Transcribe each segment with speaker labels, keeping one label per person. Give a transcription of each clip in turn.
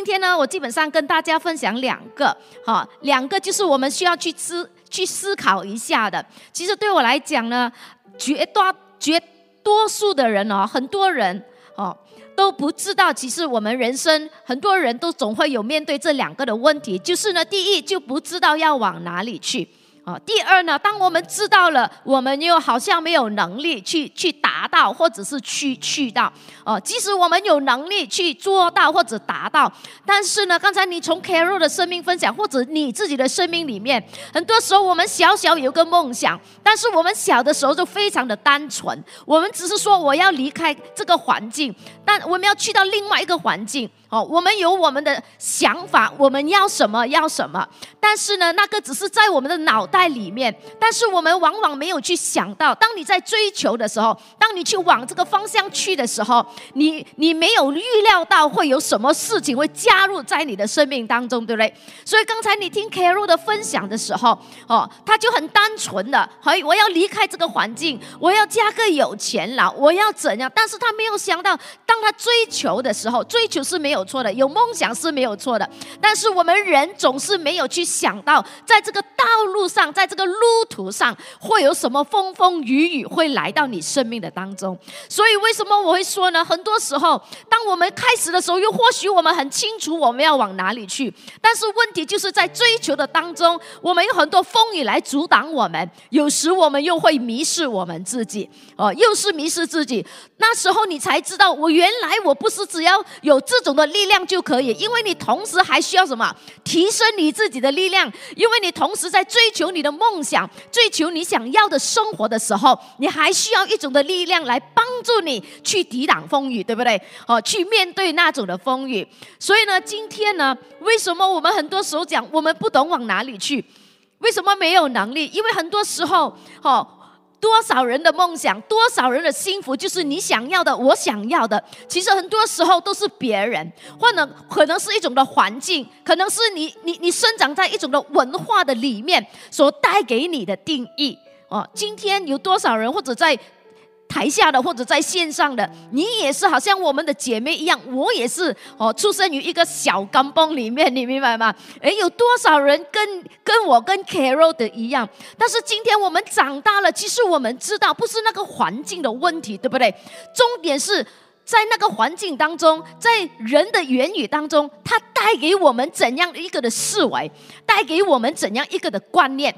Speaker 1: 今天呢，我基本上跟大家分享两个，哈，两个就是我们需要去思去思考一下的。其实对我来讲呢，绝大绝多数的人哦，很多人哦都不知道，其实我们人生很多人都总会有面对这两个的问题，就是呢，第一就不知道要往哪里去。啊，第二呢，当我们知道了，我们又好像没有能力去去达到，或者是去去到，哦，即使我们有能力去做到或者达到，但是呢，刚才你从 Carol 的生命分享，或者你自己的生命里面，很多时候我们小小有个梦想，但是我们小的时候就非常的单纯，我们只是说我要离开这个环境，但我们要去到另外一个环境。哦，我们有我们的想法，我们要什么要什么，但是呢，那个只是在我们的脑袋里面，但是我们往往没有去想到，当你在追求的时候，当你去往这个方向去的时候，你你没有预料到会有什么事情会加入在你的生命当中，对不对？所以刚才你听 Carol 的分享的时候，哦，他就很单纯的，嘿，我要离开这个环境，我要嫁个有钱佬，我要怎样？但是他没有想到，当他追求的时候，追求是没有。有错的，有梦想是没有错的，但是我们人总是没有去想到，在这个道路上，在这个路途上，会有什么风风雨雨会来到你生命的当中。所以，为什么我会说呢？很多时候，当我们开始的时候，又或许我们很清楚我们要往哪里去，但是问题就是在追求的当中，我们有很多风雨来阻挡我们，有时我们又会迷失我们自己，哦，又是迷失自己。那时候你才知道，我原来我不是只要有这种的力量就可以，因为你同时还需要什么？提升你自己的力量，因为你同时在追求你的梦想、追求你想要的生活的时候，你还需要一种的力量来帮助你去抵挡风雨，对不对？哦，去面对那种的风雨。所以呢，今天呢，为什么我们很多时候讲我们不懂往哪里去？为什么没有能力？因为很多时候，哦。多少人的梦想，多少人的幸福，就是你想要的，我想要的。其实很多时候都是别人，或者可能是一种的环境，可能是你你你生长在一种的文化的里面所带给你的定义。哦，今天有多少人或者在？台下的或者在线上的，你也是好像我们的姐妹一样，我也是哦，出生于一个小钢崩里面，你明白吗？诶，有多少人跟跟我跟 Carol 的一样？但是今天我们长大了，其实我们知道不是那个环境的问题，对不对？重点是在那个环境当中，在人的言语当中，它带给我们怎样一个的思维，带给我们怎样一个的观念？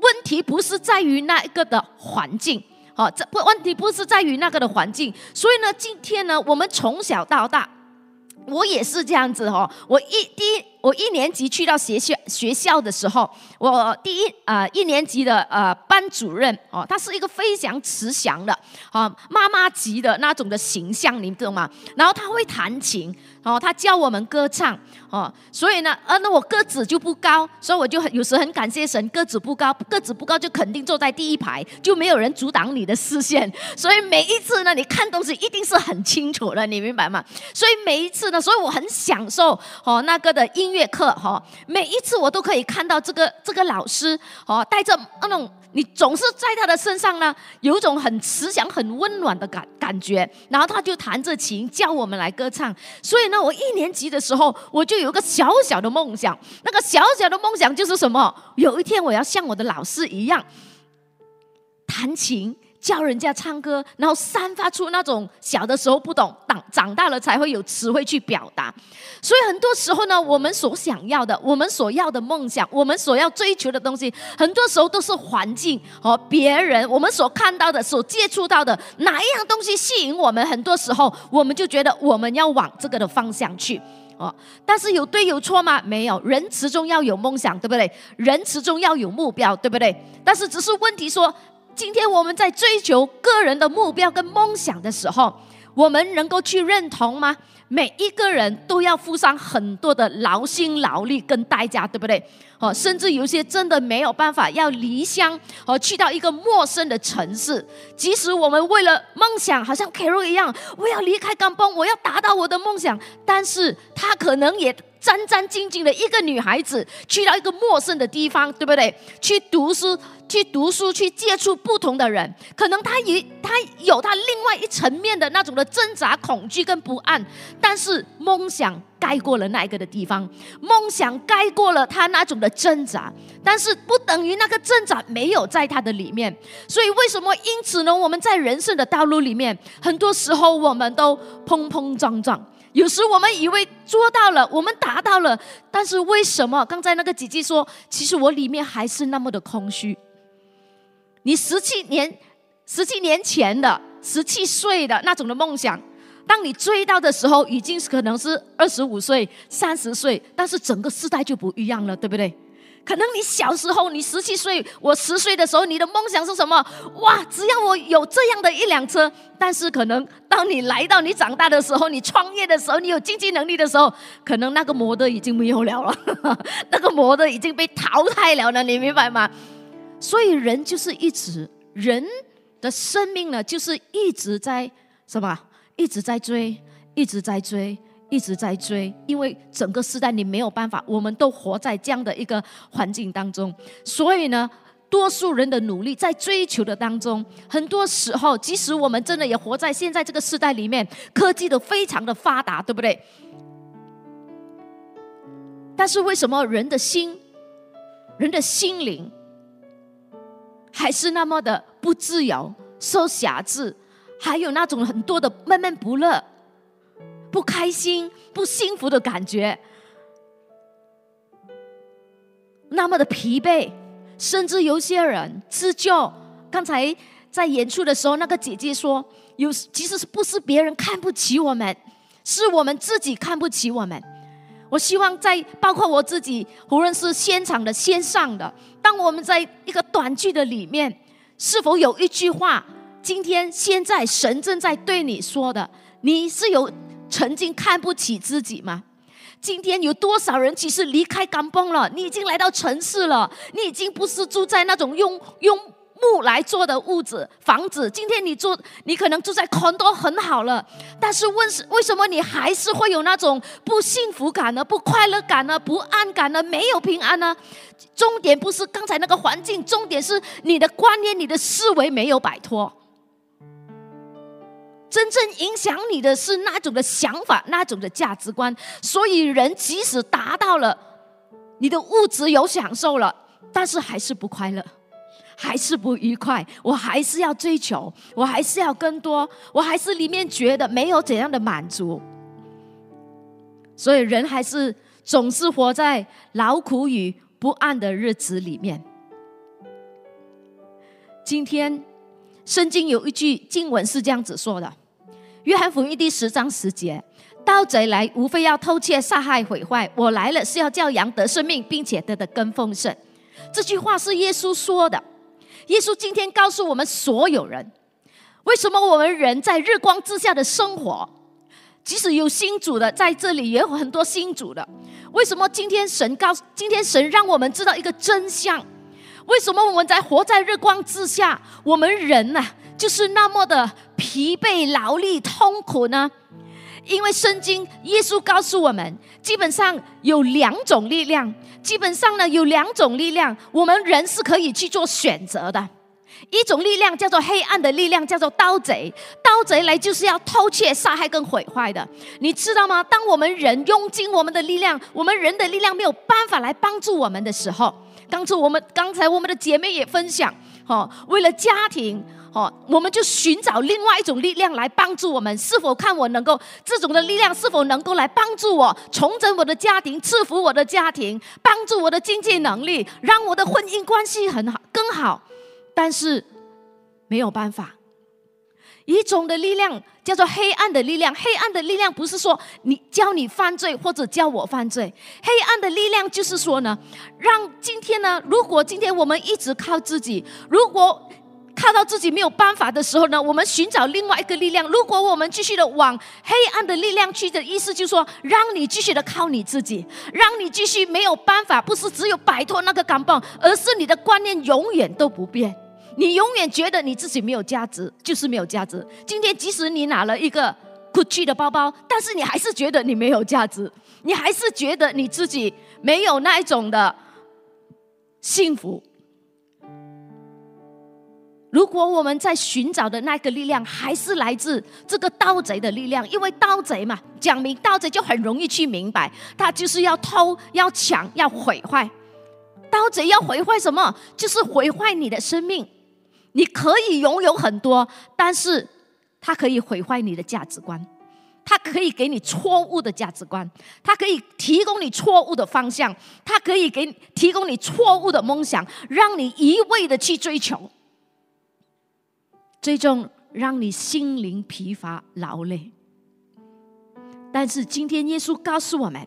Speaker 1: 问题不是在于那一个的环境。哦，这不问题不是在于那个的环境，所以呢，今天呢，我们从小到大，我也是这样子哦。我一第一，我一年级去到学校学校的时候，我第一啊一年级的呃班主任哦，他是一个非常慈祥的啊妈妈级的那种的形象，你懂吗？然后他会弹琴。哦，他教我们歌唱，哦，所以呢，呃，那我个子就不高，所以我就很有时很感谢神，个子不高，个子不高就肯定坐在第一排，就没有人阻挡你的视线，所以每一次呢，你看东西一定是很清楚的，你明白吗？所以每一次呢，所以我很享受哦那个的音乐课，哈，每一次我都可以看到这个这个老师，哦，带着那种。你总是在他的身上呢，有一种很慈祥、很温暖的感感觉。然后他就弹着琴教我们来歌唱。所以呢，我一年级的时候，我就有个小小的梦想。那个小小的梦想就是什么？有一天我要像我的老师一样弹琴。教人家唱歌，然后散发出那种小的时候不懂，长长大了才会有词汇去表达。所以很多时候呢，我们所想要的，我们所要的梦想，我们所要追求的东西，很多时候都是环境和别人，我们所看到的、所接触到的哪一样东西吸引我们，很多时候我们就觉得我们要往这个的方向去。哦，但是有对有错吗？没有，人始终要有梦想，对不对？人始终要有目标，对不对？但是只是问题说。今天我们在追求个人的目标跟梦想的时候，我们能够去认同吗？每一个人都要付上很多的劳心劳力跟代价，对不对？哦，甚至有些真的没有办法要离乡，哦，去到一个陌生的城市。即使我们为了梦想，好像 Carol 一样，我要离开港崩，我要达到我的梦想，但是他可能也。战战兢兢的一个女孩子，去到一个陌生的地方，对不对？去读书，去读书，去接触不同的人，可能她也她有她另外一层面的那种的挣扎、恐惧跟不安，但是梦想盖过了那一个的地方，梦想盖过了她那种的挣扎，但是不等于那个挣扎没有在她的里面。所以为什么？因此呢，我们在人生的道路里面，很多时候我们都碰碰撞撞。有时我们以为做到了，我们达到了，但是为什么刚才那个姐姐说，其实我里面还是那么的空虚？你十七年、十七年前的十七岁的那种的梦想，当你追到的时候，已经是可能是二十五岁、三十岁，但是整个时代就不一样了，对不对？可能你小时候，你十七岁，我十岁的时候，你的梦想是什么？哇，只要我有这样的一辆车。但是可能当你来到你长大的时候，你创业的时候，你有经济能力的时候，可能那个模的已经没有了了，那个模的已经被淘汰了呢，你明白吗？所以人就是一直人的生命呢，就是一直在什么？一直在追，一直在追。一直在追，因为整个时代你没有办法，我们都活在这样的一个环境当中，所以呢，多数人的努力在追求的当中，很多时候，即使我们真的也活在现在这个时代里面，科技都非常的发达，对不对？但是为什么人的心、人的心灵还是那么的不自由、受辖制，还有那种很多的闷闷不乐？不开心、不幸福的感觉，那么的疲惫，甚至有些人自救。刚才在演出的时候，那个姐姐说：“有其实是不是别人看不起我们，是我们自己看不起我们。”我希望在包括我自己，无论是现场的、线上的，当我们在一个短剧的里面，是否有一句话，今天现在神正在对你说的，你是有。曾经看不起自己吗？今天有多少人其实离开港崩了？你已经来到城市了，你已经不是住在那种用用木来做的屋子房子。今天你住，你可能住在很多很好了，但是问是为什么你还是会有那种不幸福感呢？不快乐感呢？不安感呢？没有平安呢？重点不是刚才那个环境，重点是你的观念、你的思维没有摆脱。真正影响你的是那种的想法，那种的价值观。所以，人即使达到了你的物质有享受了，但是还是不快乐，还是不愉快。我还是要追求，我还是要更多，我还是里面觉得没有怎样的满足。所以，人还是总是活在劳苦与不安的日子里面。今天，圣经有一句经文是这样子说的。约翰福音第十章十节，盗贼来，无非要偷窃、杀害、毁坏。我来了，是要叫羊得生命，并且得的更丰盛。这句话是耶稣说的。耶稣今天告诉我们所有人，为什么我们人在日光之下的生活，即使有新主的在这里，也有很多新主的。为什么今天神告，今天神让我们知道一个真相？为什么我们在活在日光之下，我们人呢？就是那么的疲惫、劳力、痛苦呢？因为圣经耶稣告诉我们，基本上有两种力量，基本上呢有两种力量，我们人是可以去做选择的。一种力量叫做黑暗的力量，叫做盗贼。盗贼来就是要偷窃、杀害跟毁坏的，你知道吗？当我们人用尽我们的力量，我们人的力量没有办法来帮助我们的时候，当初我们刚才我们的姐妹也分享，哦，为了家庭。哦，我们就寻找另外一种力量来帮助我们。是否看我能够这种的力量是否能够来帮助我重整我的家庭，赐福我的家庭，帮助我的经济能力，让我的婚姻关系很好更好？但是没有办法。一种的力量叫做黑暗的力量。黑暗的力量不是说你教你犯罪或者教我犯罪。黑暗的力量就是说呢，让今天呢，如果今天我们一直靠自己，如果靠到自己没有办法的时候呢，我们寻找另外一个力量。如果我们继续的往黑暗的力量去的意思，就是说，让你继续的靠你自己，让你继续没有办法，不是只有摆脱那个钢棒，而是你的观念永远都不变。你永远觉得你自己没有价值，就是没有价值。今天即使你拿了一个 Gucci 的包包，但是你还是觉得你没有价值。你还是觉得你自己没有那一种的幸福。如果我们在寻找的那个力量，还是来自这个盗贼的力量，因为盗贼嘛，讲明盗贼就很容易去明白，他就是要偷、要抢、要毁坏。盗贼要毁坏什么？就是毁坏你的生命。你可以拥有很多，但是他可以毁坏你的价值观，他可以给你错误的价值观，他可以提供你错误的方向，他可以给提供你错误的梦想，让你一味的去追求。最终让你心灵疲乏劳累，但是今天耶稣告诉我们，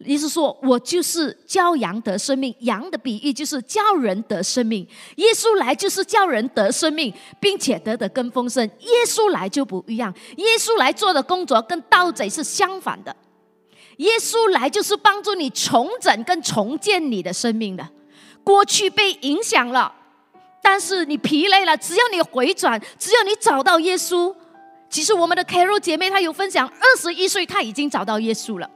Speaker 1: 耶稣说：“我就是教羊得生命。”羊的比喻就是教人得生命。耶稣来就是教人得生命，并且得的更丰盛。耶稣来就不一样，耶稣来做的工作跟盗贼是相反的。耶稣来就是帮助你重整跟重建你的生命的，过去被影响了。但是你疲累了，只要你回转，只要你找到耶稣。其实我们的 Carol 姐妹她有分享，二十一岁她已经找到耶稣了。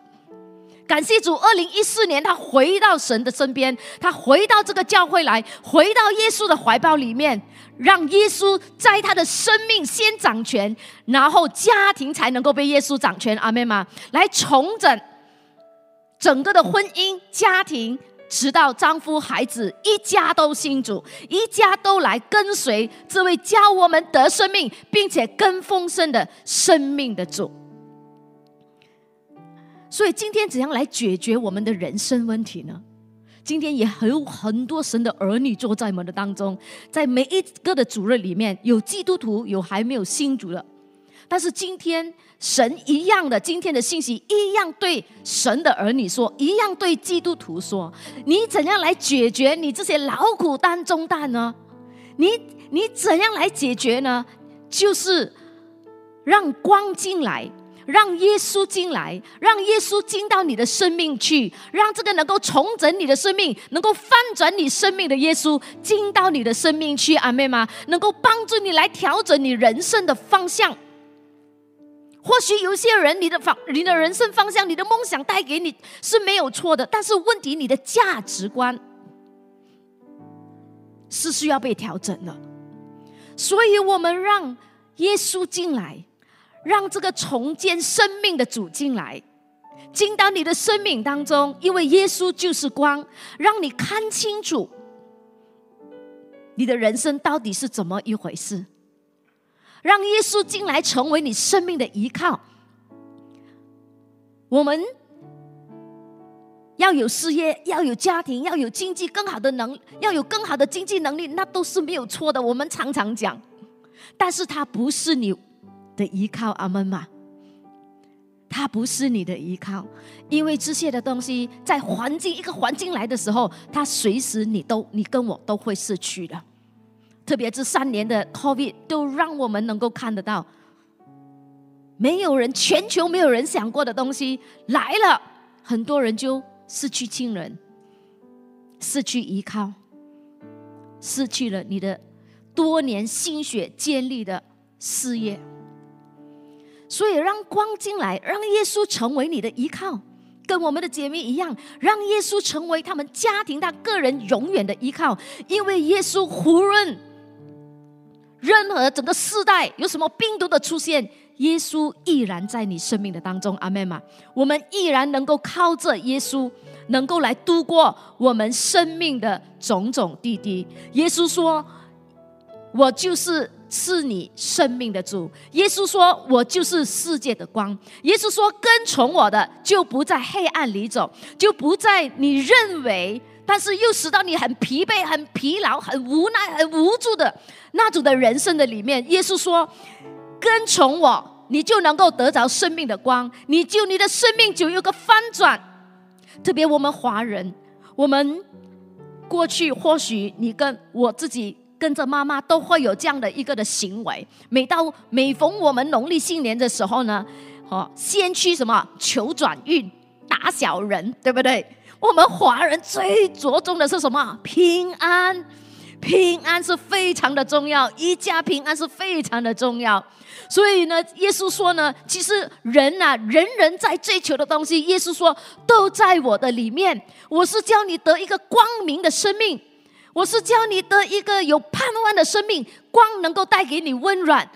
Speaker 1: 感谢主，二零一四年他回到神的身边，他回到这个教会来，回到耶稣的怀抱里面，让耶稣在他的生命先掌权，然后家庭才能够被耶稣掌权。阿妹吗？来重整整个的婚姻家庭。直到丈夫、孩子一家都信主，一家都来跟随这位教我们得生命，并且更丰盛的生命的主。所以今天怎样来解决我们的人生问题呢？今天也很有很多神的儿女坐在我们的当中，在每一个的主日里面有基督徒，有还没有信主的，但是今天。神一样的，今天的信息一样对神的儿女说，一样对基督徒说：你怎样来解决你这些劳苦担重担呢？你你怎样来解决呢？就是让光进来，让耶稣进来，让耶稣进到你的生命去，让这个能够重整你的生命、能够翻转你生命的耶稣进到你的生命去，阿妹吗？能够帮助你来调整你人生的方向。或许有些人，你的方、你的人生方向、你的梦想带给你是没有错的，但是问题，你的价值观是需要被调整的。所以我们让耶稣进来，让这个重建生命的主进来，进到你的生命当中，因为耶稣就是光，让你看清楚你的人生到底是怎么一回事。让耶稣进来，成为你生命的依靠。我们要有事业，要有家庭，要有经济更好的能，要有更好的经济能力，那都是没有错的。我们常常讲，但是它不是你的依靠，阿门吗？他不是你的依靠，因为这些的东西在环境一个环境来的时候，它随时你都你跟我都会失去的。特别这三年的 COVID 都让我们能够看得到，没有人全球没有人想过的东西来了，很多人就失去亲人，失去依靠，失去了你的多年心血建立的事业。所以让光进来，让耶稣成为你的依靠，跟我们的姐妹一样，让耶稣成为他们家庭、他个人永远的依靠，因为耶稣无论。任何整个世代有什么病毒的出现，耶稣依然在你生命的当中，阿妹嘛，我们依然能够靠着耶稣，能够来度过我们生命的种种滴滴。耶稣说：“我就是是你生命的主。”耶稣说：“我就是世界的光。”耶稣说：“跟从我的，就不在黑暗里走，就不在你认为。”但是又使到你很疲惫、很疲劳、很无奈、很无助的那种的人生的里面，耶稣说：“跟从我，你就能够得着生命的光，你就你的生命就有个翻转。”特别我们华人，我们过去或许你跟我自己跟着妈妈都会有这样的一个的行为，每到每逢我们农历新年的时候呢，哦，先去什么求转运、打小人，对不对？我们华人最着重的是什么？平安，平安是非常的重要，一家平安是非常的重要。所以呢，耶稣说呢，其实人呐，人人在追求的东西，耶稣说都在我的里面。我是叫你得一个光明的生命，我是叫你得一个有盼望的生命。光能够带给你温暖，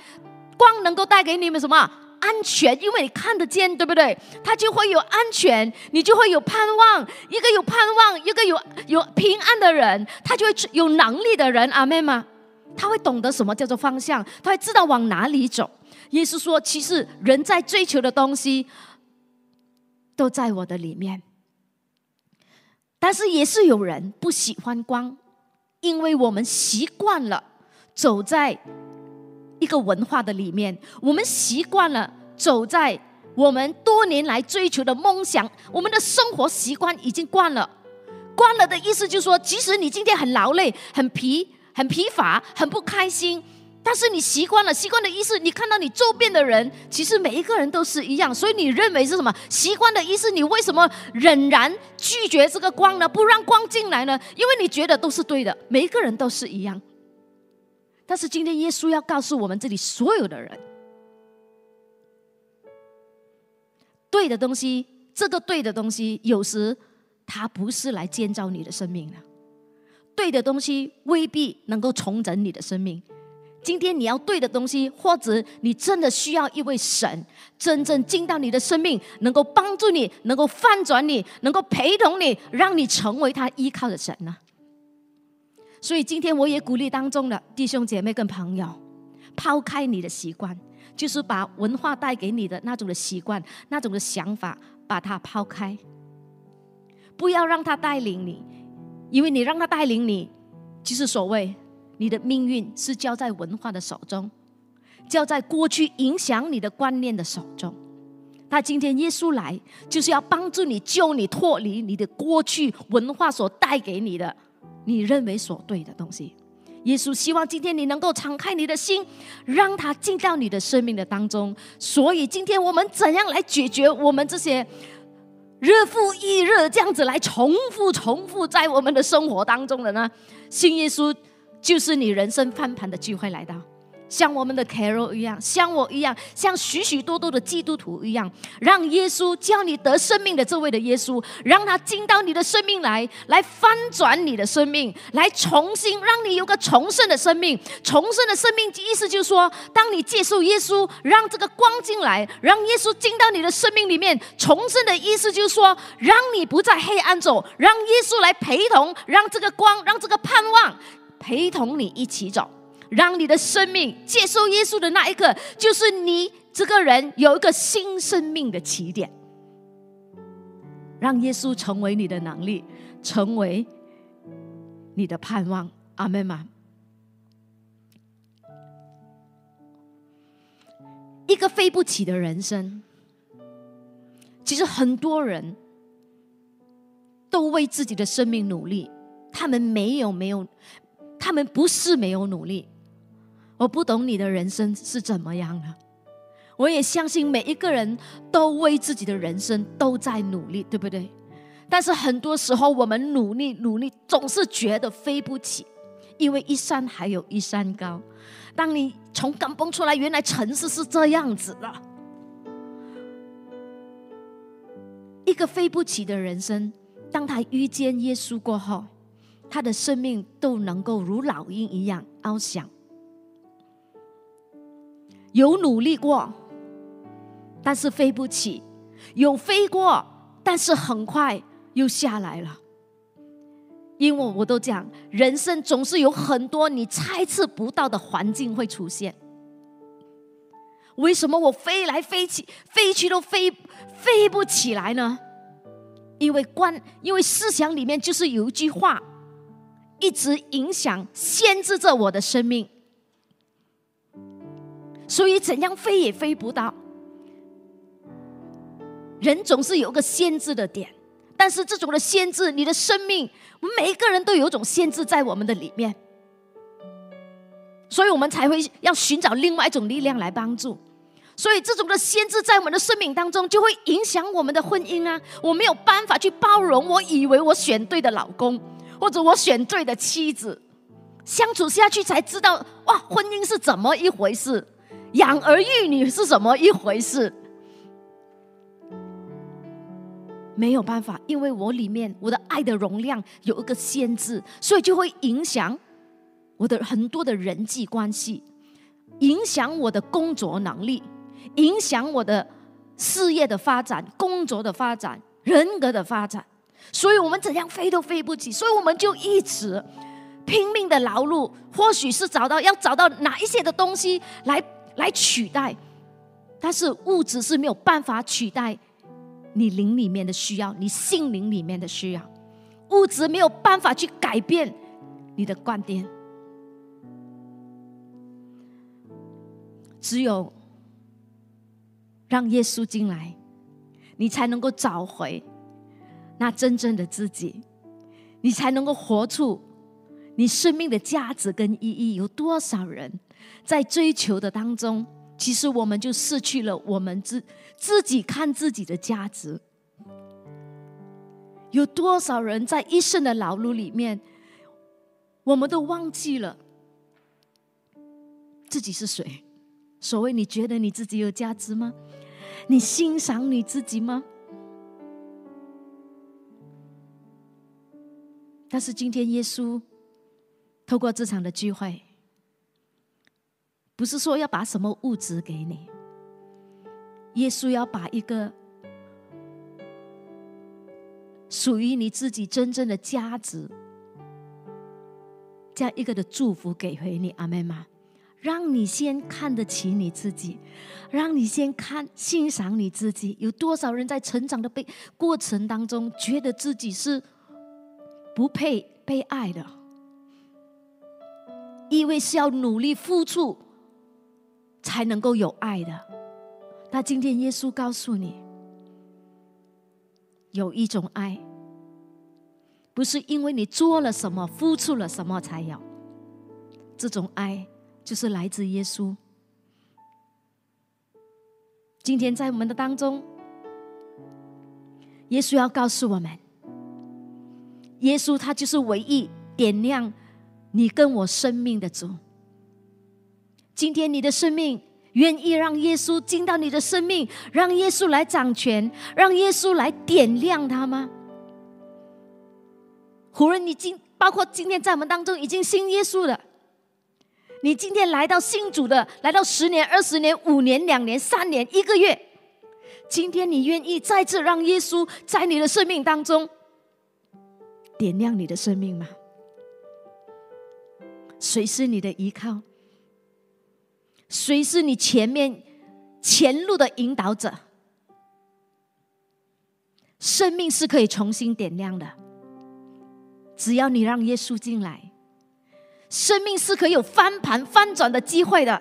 Speaker 1: 光能够带给你们什么安全？因为你看得见，对不对？他就会有安全，你就会有盼望。一个有盼望，一个有有平安的人，他就会有能力的人。阿妹吗？他会懂得什么叫做方向，他会知道往哪里走。耶稣说：“其实人在追求的东西，都在我的里面。但是也是有人不喜欢光，因为我们习惯了走在一个文化的里面，我们习惯了走在我们多年来追求的梦想，我们的生活习惯已经惯了。惯了的意思就是说，即使你今天很劳累、很疲、很疲乏、很不开心。”但是你习惯了，习惯的意思，你看到你周边的人，其实每一个人都是一样，所以你认为是什么？习惯的意思，你为什么仍然拒绝这个光呢？不让光进来呢？因为你觉得都是对的，每一个人都是一样。但是今天耶稣要告诉我们这里所有的人，对的东西，这个对的东西，有时它不是来建造你的生命的，对的东西未必能够重整你的生命。今天你要对的东西，或者你真的需要一位神真正进到你的生命，能够帮助你，能够翻转你，能够陪同你，让你成为他依靠的神呢？所以今天我也鼓励当中的弟兄姐妹跟朋友，抛开你的习惯，就是把文化带给你的那种的习惯、那种的想法，把它抛开，不要让他带领你，因为你让他带领你，就是所谓。你的命运是交在文化的手中，交在过去影响你的观念的手中。他今天耶稣来，就是要帮助你、救你脱离你的过去文化所带给你的你认为所对的东西。耶稣希望今天你能够敞开你的心，让他进到你的生命的当中。所以今天我们怎样来解决我们这些日复一日这样子来重复、重复在我们的生活当中的呢？信耶稣。就是你人生翻盘的机会来到，像我们的 Carol 一样，像我一样，像许许多多的基督徒一样，让耶稣叫你得生命的这位的耶稣，让他进到你的生命来，来翻转你的生命，来重新让你有个重生的生命。重生的生命意思就是说，当你接受耶稣，让这个光进来，让耶稣进到你的生命里面。重生的意思就是说，让你不在黑暗走，让耶稣来陪同，让这个光，让这个盼望。陪同你一起走，让你的生命接受耶稣的那一刻，就是你这个人有一个新生命的起点。让耶稣成为你的能力，成为你的盼望。阿门吗？一个飞不起的人生，其实很多人都为自己的生命努力，他们没有没有。他们不是没有努力，我不懂你的人生是怎么样的。我也相信每一个人都为自己的人生都在努力，对不对？但是很多时候我们努力努力，总是觉得飞不起，因为一山还有一山高。当你从港崩出来，原来城市是这样子的。一个飞不起的人生，当他遇见耶稣过后。他的生命都能够如老鹰一样翱翔，有努力过，但是飞不起；有飞过，但是很快又下来了。因为我都讲，人生总是有很多你猜测不到的环境会出现。为什么我飞来飞去，飞去都飞飞不起来呢？因为关，因为思想里面就是有一句话。一直影响、限制着我的生命，所以怎样飞也飞不到。人总是有个限制的点，但是这种的限制，你的生命，我们每一个人都有一种限制在我们的里面，所以我们才会要寻找另外一种力量来帮助。所以这种的限制在我们的生命当中，就会影响我们的婚姻啊！我没有办法去包容，我以为我选对的老公。或者我选对的妻子，相处下去才知道，哇，婚姻是怎么一回事，养儿育女是怎么一回事。没有办法，因为我里面我的爱的容量有一个限制，所以就会影响我的很多的人际关系，影响我的工作能力，影响我的事业的发展、工作的发展、人格的发展。所以我们怎样飞都飞不起，所以我们就一直拼命的劳碌，或许是找到要找到哪一些的东西来来取代，但是物质是没有办法取代。你灵里面的需要，你心灵里面的需要，物质没有办法去改变你的观点，只有让耶稣进来，你才能够找回那真正的自己，你才能够活出你生命的价值跟意义。有多少人在追求的当中？其实我们就失去了我们自自己看自己的价值。有多少人在一生的劳碌里面，我们都忘记了自己是谁？所谓你觉得你自己有价值吗？你欣赏你自己吗？但是今天耶稣透过这场的聚会。不是说要把什么物质给你，耶稣要把一个属于你自己真正的价值，这样一个的祝福给回你，阿妹妈，让你先看得起你自己，让你先看欣赏你自己。有多少人在成长的被过程当中，觉得自己是不配被爱的，因为是要努力付出。才能够有爱的。那今天耶稣告诉你，有一种爱，不是因为你做了什么、付出了什么才有。这种爱就是来自耶稣。今天在我们的当中，耶稣要告诉我们，耶稣他就是唯一点亮你跟我生命的主。今天你的生命愿意让耶稣进到你的生命，让耶稣来掌权，让耶稣来点亮他吗？无论你今包括今天在我们当中已经信耶稣的，你今天来到信主的，来到十年、二十年、五年、两年、三年、一个月，今天你愿意再次让耶稣在你的生命当中点亮你的生命吗？谁是你的依靠？谁是你前面前路的引导者？生命是可以重新点亮的，只要你让耶稣进来，生命是可以有翻盘翻转的机会的。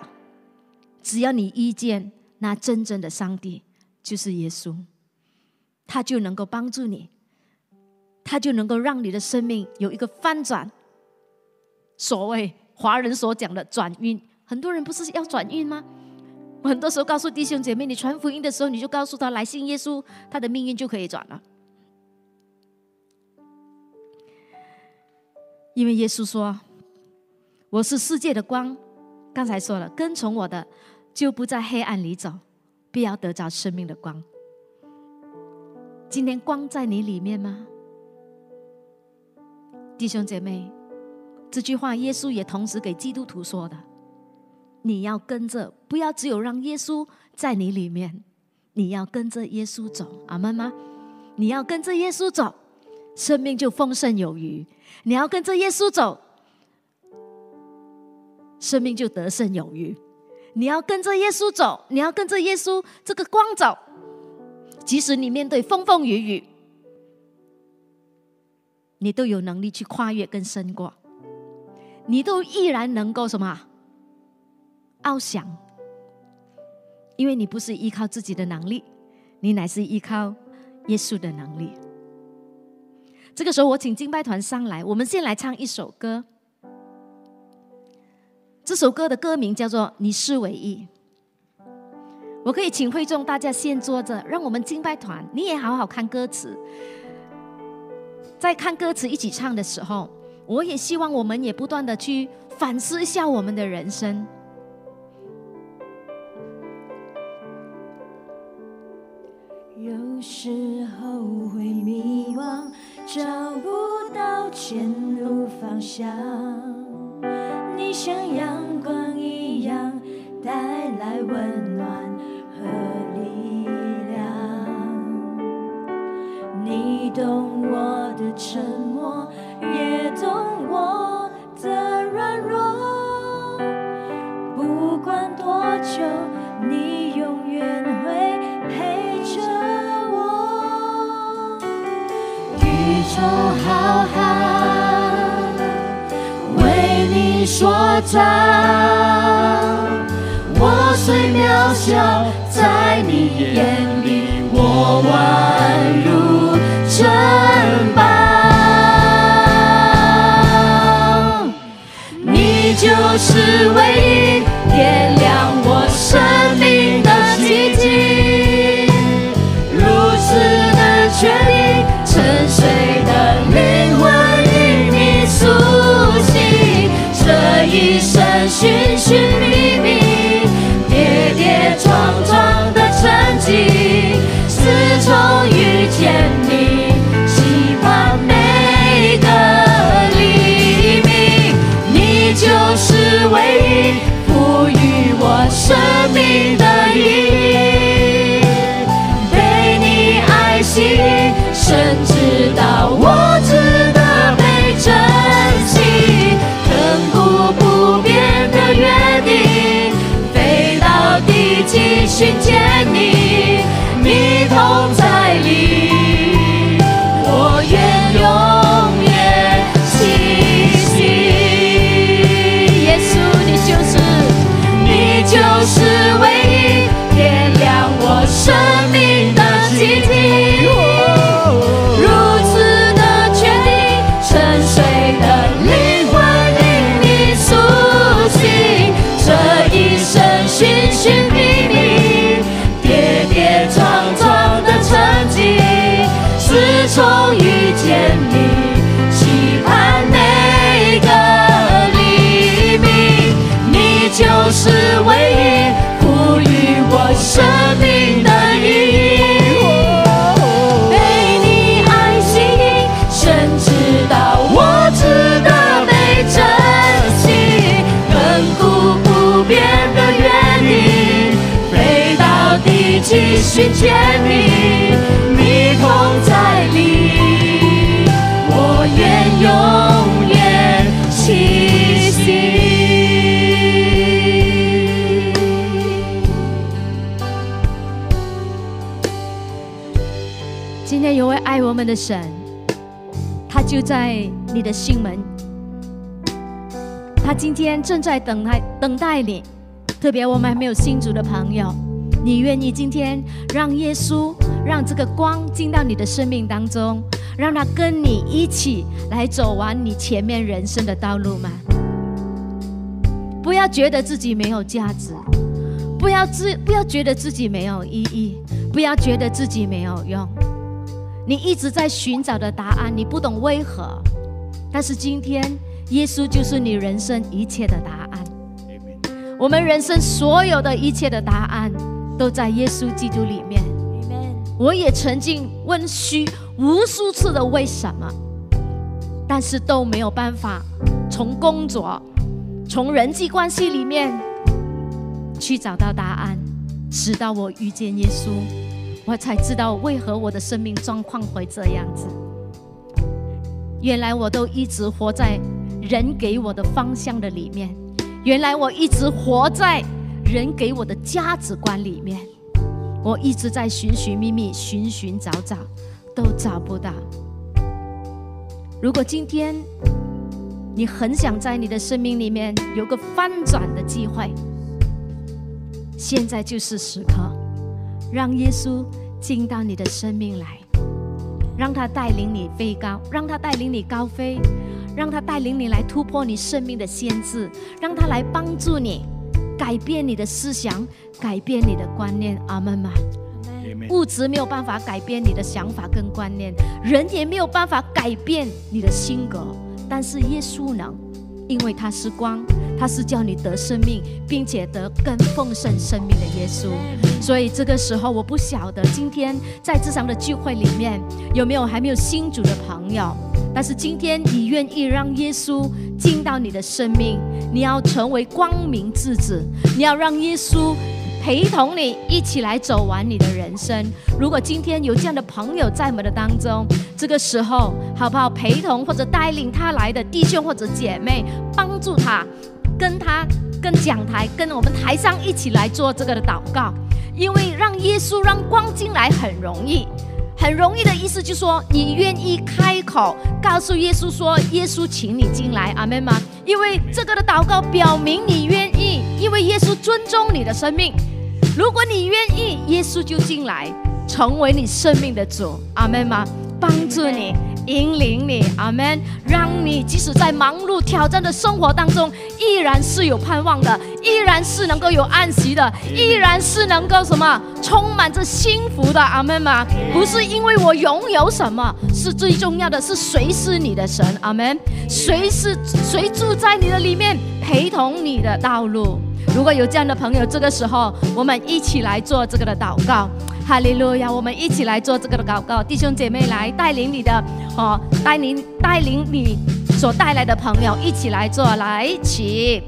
Speaker 1: 只要你遇见那真正的上帝，就是耶稣，他就能够帮助你，他就能够让你的生命有一个翻转。所谓华人所讲的转运。很多人不是要转运吗？我很多时候告诉弟兄姐妹，你传福音的时候，你就告诉他来信耶稣，他的命运就可以转了。因为耶稣说：“我是世界的光。”刚才说了，跟从我的就不在黑暗里走，必要得着生命的光。今天光在你里面吗？弟兄姐妹，这句话耶稣也同时给基督徒说的。你要跟着，不要只有让耶稣在你里面，你要跟着耶稣走，阿门吗？你要跟着耶稣走，生命就丰盛有余；你要跟着耶稣走，生命就得胜有余。你要跟着耶稣走，你要跟着耶稣这个光走，即使你面对风风雨雨，你都有能力去跨越跟胜过，你都依然能够什么？翱翔，因为你不是依靠自己的能力，你乃是依靠耶稣的能力。这个时候，我请敬拜团上来，我们先来唱一首歌。这首歌的歌名叫做《你是唯一》。我可以请会众大家先坐着，让我们敬拜团你也好好看歌词。在看歌词一起唱的时候。
Speaker 2: 我也希望我们也不断的去反思一下我们的人生。
Speaker 1: 有时候会迷惘，找不到前路方向。你像阳光一样，带来温暖和力量。你懂浩瀚，为你说唱，我虽渺小，在你眼里我宛如珍宝。你就是唯一点亮寻寻寻见你，你同在里，我愿永远栖息。
Speaker 2: 今天有位爱我们的神，他就在你的心门，他今天正在等待等待你。特别我们还没有信主的朋友，你愿意今天让耶稣让这个光进到你的生命当中，让他跟你一起来走完你前面人生的道路吗？不要觉得自己没有价值，不要自不要觉得自己没有意义，不要觉得自己没有用。你一直在寻找的答案，你不懂为何，但是今天耶稣就是你人生一切的答案。我们人生所有的一切的答案，都在耶稣基督里面。我也曾经问虚无数次的为什么，但是都没有办法从工作、从人际关系里面去找到答案，直到我遇见耶稣。我才知道为何我的生命状况会这样子。原来我都一直活在人给我的方向的里面，原来我一直活在人给我的价值观里面，我一直在寻寻觅觅、寻寻找找，都找不到。如果今天你很想在你的生命里面有个翻转的机会，现在就是时刻。让耶稣进到你的生命来，让他带领你飞高，让他带领你高飞，让他带领你来突破你生命的限制，让他来帮助你改变你的思想，改变你的观念。阿门吗？物质没有办法改变你的想法跟观念，人也没有办法改变你的性格，
Speaker 1: 但是耶稣能，因为他是光，他是叫你得生命，并且得更丰盛生命的耶稣。所以这个时候，我不晓得今天在这场的聚会里面有没有还没有新主的朋友。但是今天你愿意让耶稣进到你的生命，你要成为光明之子，你要让耶稣陪同你一起来走完你的人生。如果今天有这样的朋友在我们的当中，这个时候好不好？陪同或者带领他来的弟兄或者姐妹，帮助他，跟他跟讲台跟我们台上一起来做这个的祷告，因为让耶稣让光进来很容易。很容易的意思，就是说你愿意开口告诉耶稣说：“耶稣，请你进来，阿门吗？”因为这个的祷告表明你愿意，因为耶稣尊重你的生命。如果你愿意，耶稣就进来，成为你生命的主，阿门吗？帮助你。引领你，阿门！让你即使在忙碌挑战的生活当中，依然是有盼望的，依然是能够有安息的，依然是能够什么充满着幸福的，阿门吗？不是因为我拥有什么，是最重要的是谁是你的神，阿门？谁是谁住在你的里面，陪同你的道路？如果有这样的朋友，这个时候我们一起来做这个的祷告。哈利路亚！我们一起来做这个的祷告，弟兄姐妹来带领你的哦，带领带领你所带来的朋友一起来做，来起。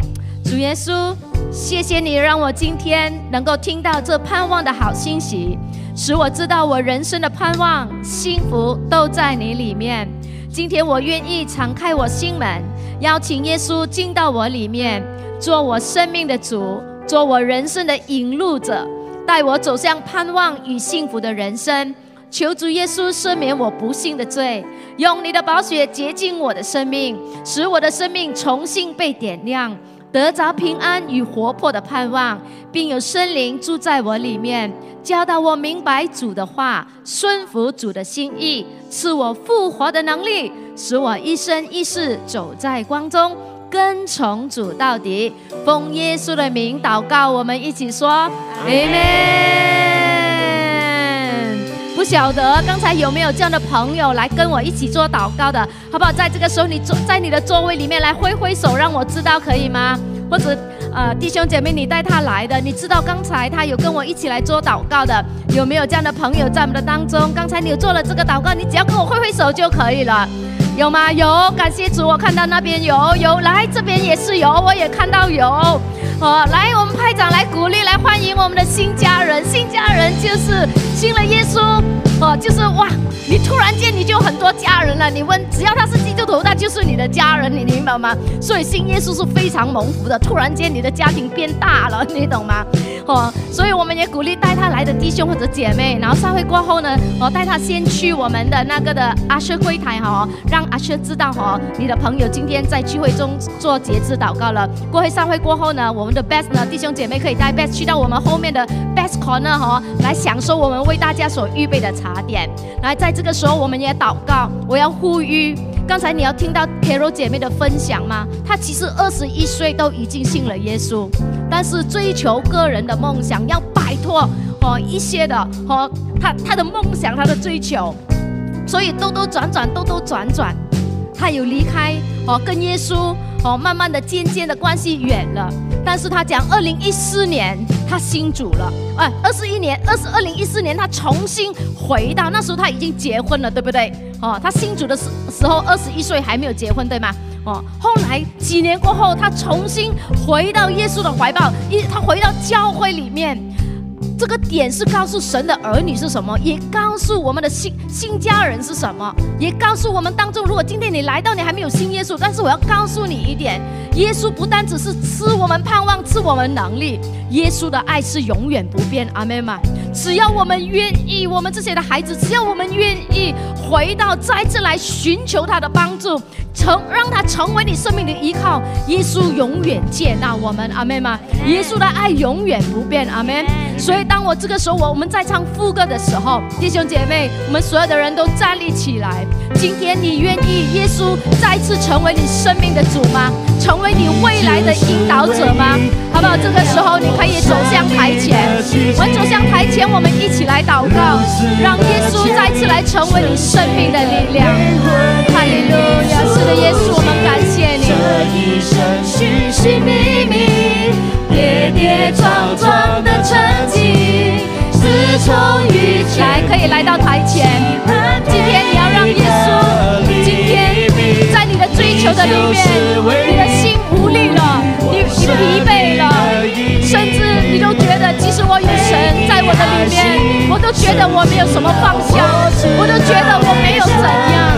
Speaker 1: 主耶稣，谢谢你让我今天能够听到这盼望的好信息，使我知道我人生的盼望、幸福都在你里面。今天我愿意敞开我心门，邀请耶稣进到我里面，做我生命的主，做我人生的引路者。带我走向盼望与幸福的人生，求主耶稣赦免我不幸的罪，用你的宝血洁净我的生命，使我的生命重新被点亮，得着平安与活泼的盼望，并有圣灵住在我里面，教导我明白主的话，顺服主的心意，赐我复活的能力，使我一生一世走在光中。跟从主到底，奉耶稣的名祷告，我们一起说阿门。不晓得刚才有没有这样的朋友来跟我一起做祷告的，好不好？在这个时候，你坐在你的座位里面来挥挥手，让我知道可以吗？或者呃，弟兄姐妹，你带他来的，你知道刚才他有跟我一起来做祷告的，有没有这样的朋友在我们的当中？刚才你有做了这个祷告，你只要跟我挥挥手就可以了。有吗？有，感谢主，我看到那边有有，来这边也是有，我也看到有。哦，来，我们派长来鼓励，来欢迎我们的新家人，新家人就是信了耶稣，哦，就是哇。你突然间你就很多家人了，你问只要他是基督徒，那就是你的家人，你明白吗？所以信耶稣是非常蒙福的。突然间你的家庭变大了，你懂吗？哦，所以我们也鼓励带他来的弟兄或者姐妹，然后散会过后呢，哦，带他先去我们的那个的阿舍柜台哈，让阿舍知道哈，你的朋友今天在聚会中做节制祷告了。过会散会过后呢，我们的 best 呢弟兄姐妹可以带 best 去到我们后面的 best corner 哈，来享受我们为大家所预备的茶点，来在。这个时候，我们也祷告。我要呼吁，刚才你要听到 Carol 姐妹的分享吗？她其实二十一岁都已经信了耶稣，但是追求个人的梦想，要摆脱哦一些的哦，她她的梦想，她的追求，所以兜兜转转，兜兜转转，她有离开哦，跟耶稣哦，慢慢的、渐渐的关系远了。但是她讲，二零一四年他新主了。哎，二十一年，二十二零一四年，他重新回到那时候，他已经结婚了，对不对？哦，他新主的时时候二十一岁还没有结婚，对吗？哦，后来几年过后，他重新回到耶稣的怀抱，一他回到教会里面。这个点是告诉神的儿女是什么，也告诉我们的新新家人是什么，也告诉我们当中，如果今天你来到，你还没有信耶稣，但是我要告诉你一点，耶稣不单只是赐我们盼望，赐我们能力，耶稣的爱是永远不变。阿门吗？只要我们愿意，我们这些的孩子，只要我们愿意回到再次来寻求他的帮助。成让他成为你生命的依靠，耶稣永远接纳我们，阿门吗？耶稣的爱永远不变，阿门。所以当我这个时候，我我们在唱副歌的时候，弟兄姐妹，我们所有的人都站立起来。今天你愿意耶稣再次成为你生命的主吗？成为你未来的引导者吗？好不好？这个时候你可以走向台前，我们走向台前，我们一起来祷告，让耶稣再次来成为你生命的力量。哈利路亚！是的，耶稣，我们感谢你。这
Speaker 2: 一生寻寻觅觅，
Speaker 1: 跌跌撞撞。来到台前今天你要让耶稣今天在你的追求的里面你的心无力了你你疲惫了甚至你都觉得即使我有神在我的里面我都觉得我没有什么方向我都觉得我没有怎样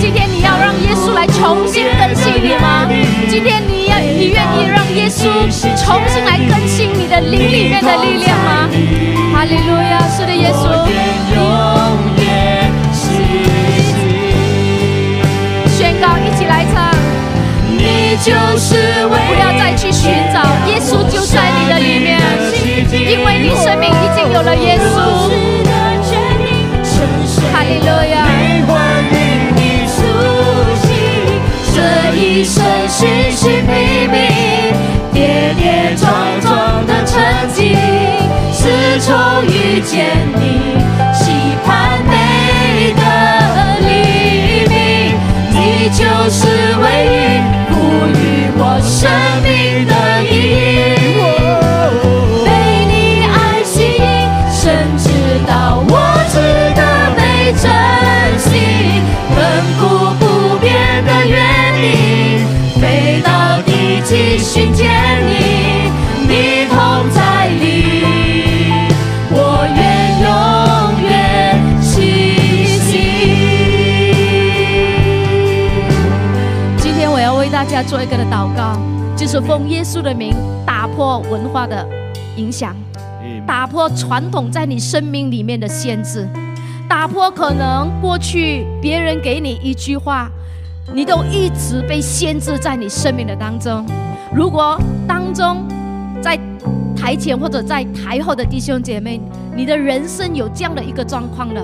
Speaker 1: 今天你要让耶稣来重新分析你吗？今天你耶稣重新来更新你的灵里面的力量吗？哈利路亚，是的，耶稣。宣告，一起来唱。
Speaker 2: 你就是唯一，
Speaker 1: 不要再去寻找，耶稣就在你的里面，因为你生命已经有了耶稣。哈利路亚。
Speaker 2: 这一生寻寻觅觅，跌跌撞撞的曾经，是从遇见你，期盼
Speaker 1: 就是奉耶稣的名打破文化的影响，打破传统在你生命里面的限制，打破可能过去别人给你一句话，你都一直被限制在你生命的当中。如果当中在台前或者在台后的弟兄姐妹，你的人生有这样的一个状况了，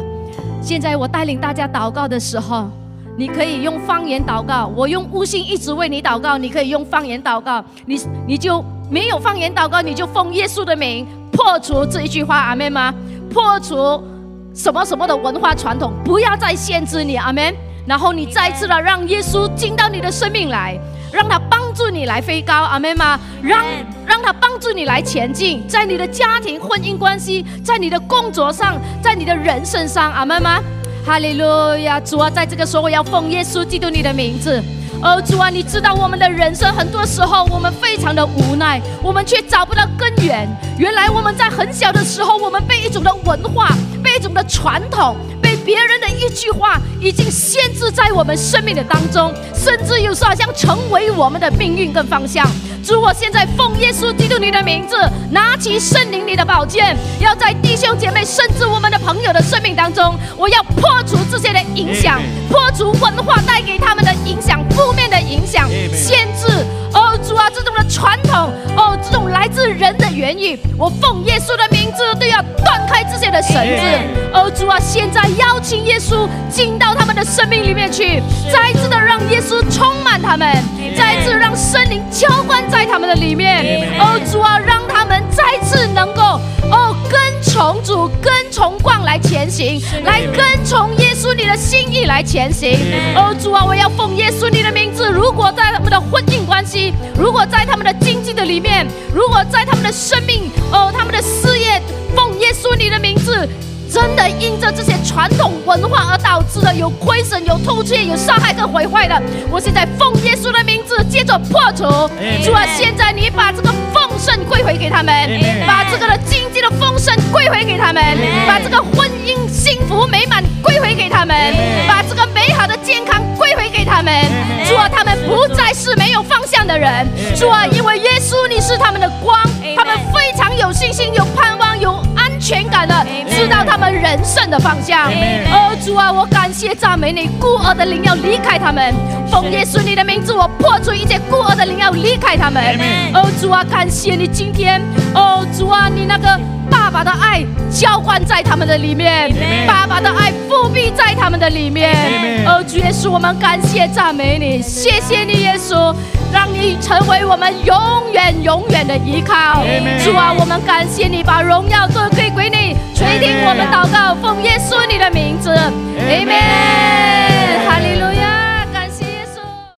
Speaker 1: 现在我带领大家祷告的时候。你可以用方言祷告，我用悟性一直为你祷告。你可以用方言祷告，你你就没有方言祷告，你就奉耶稣的名破除这一句话，阿门吗？破除什么什么的文化传统，不要再限制你，阿门。然后你再次的让耶稣进到你的生命来，让他帮助你来飞高，阿门吗？让让他帮助你来前进，在你的家庭、婚姻关系，在你的工作上，在你的人生上，阿门吗？哈利路亚！主啊，在这个时候，我要奉耶稣基督你的名字。哦，主啊，你知道我们的人生很多时候我们非常的无奈，我们却找不到根源。原来我们在很小的时候，我们被一种的文化，被一种的传统，被别人的一句话，已经限制在我们生命的当中，甚至有时候好像成为我们的命运跟方向。主，我现在奉耶稣基督你的名字，拿起圣灵你的宝剑，要在弟兄姐妹甚至我们的朋友的生命当中，我要破除这些的影响，破除文化带给他们的影响，负面的影响，限制。哦，主啊，这种的传统，哦，这种来自人的言语，我奉耶稣的名字都要断开这些的绳子。哦，主啊，现在邀请耶稣进到他们的生命里面去，再一次的让耶稣充满他们，再一次让圣灵浇灌在他们的里面。哦，主啊，让他们再次能够哦跟从主、跟从光来前行，来跟从耶稣你的心意来前行。哦，主啊，我要奉耶稣你的名字，如果在他们的婚姻关系，如果在他们的经济的里面，如果在他们的生命，哦，他们的事业，奉耶稣你的名字。真的因着这些传统文化而导致的有亏损、有偷窃、有伤害跟毁坏的，我现在奉耶稣的名字接着破除。主啊，现在你把这个丰盛归回给他们，把这个的经济的丰盛归回给他们，把这个婚姻幸福美满归回给他们，把这个美好的健康归回给他们。主啊，他们不再是没有方向的人。主啊，因为耶稣你是他们的光，他们非常有信心、有盼望、有安全感的，知道他们。人生的方向，哦主啊，我感谢赞美你，孤儿的灵要离开他们，奉耶稣你的名字，我破除一切孤儿的灵要离开他们。哦主啊，感谢你今天，哦主啊，你那个爸爸的爱浇灌在他们的里面，爸爸的爱复辟在他们的里面。哦主耶稣，我们感谢赞美你，谢谢你耶稣，让你成为我们永远永远的依靠。主啊，我们感谢你，把荣耀都可以归你。垂听我们祷告，奉耶稣你的名字，阿门。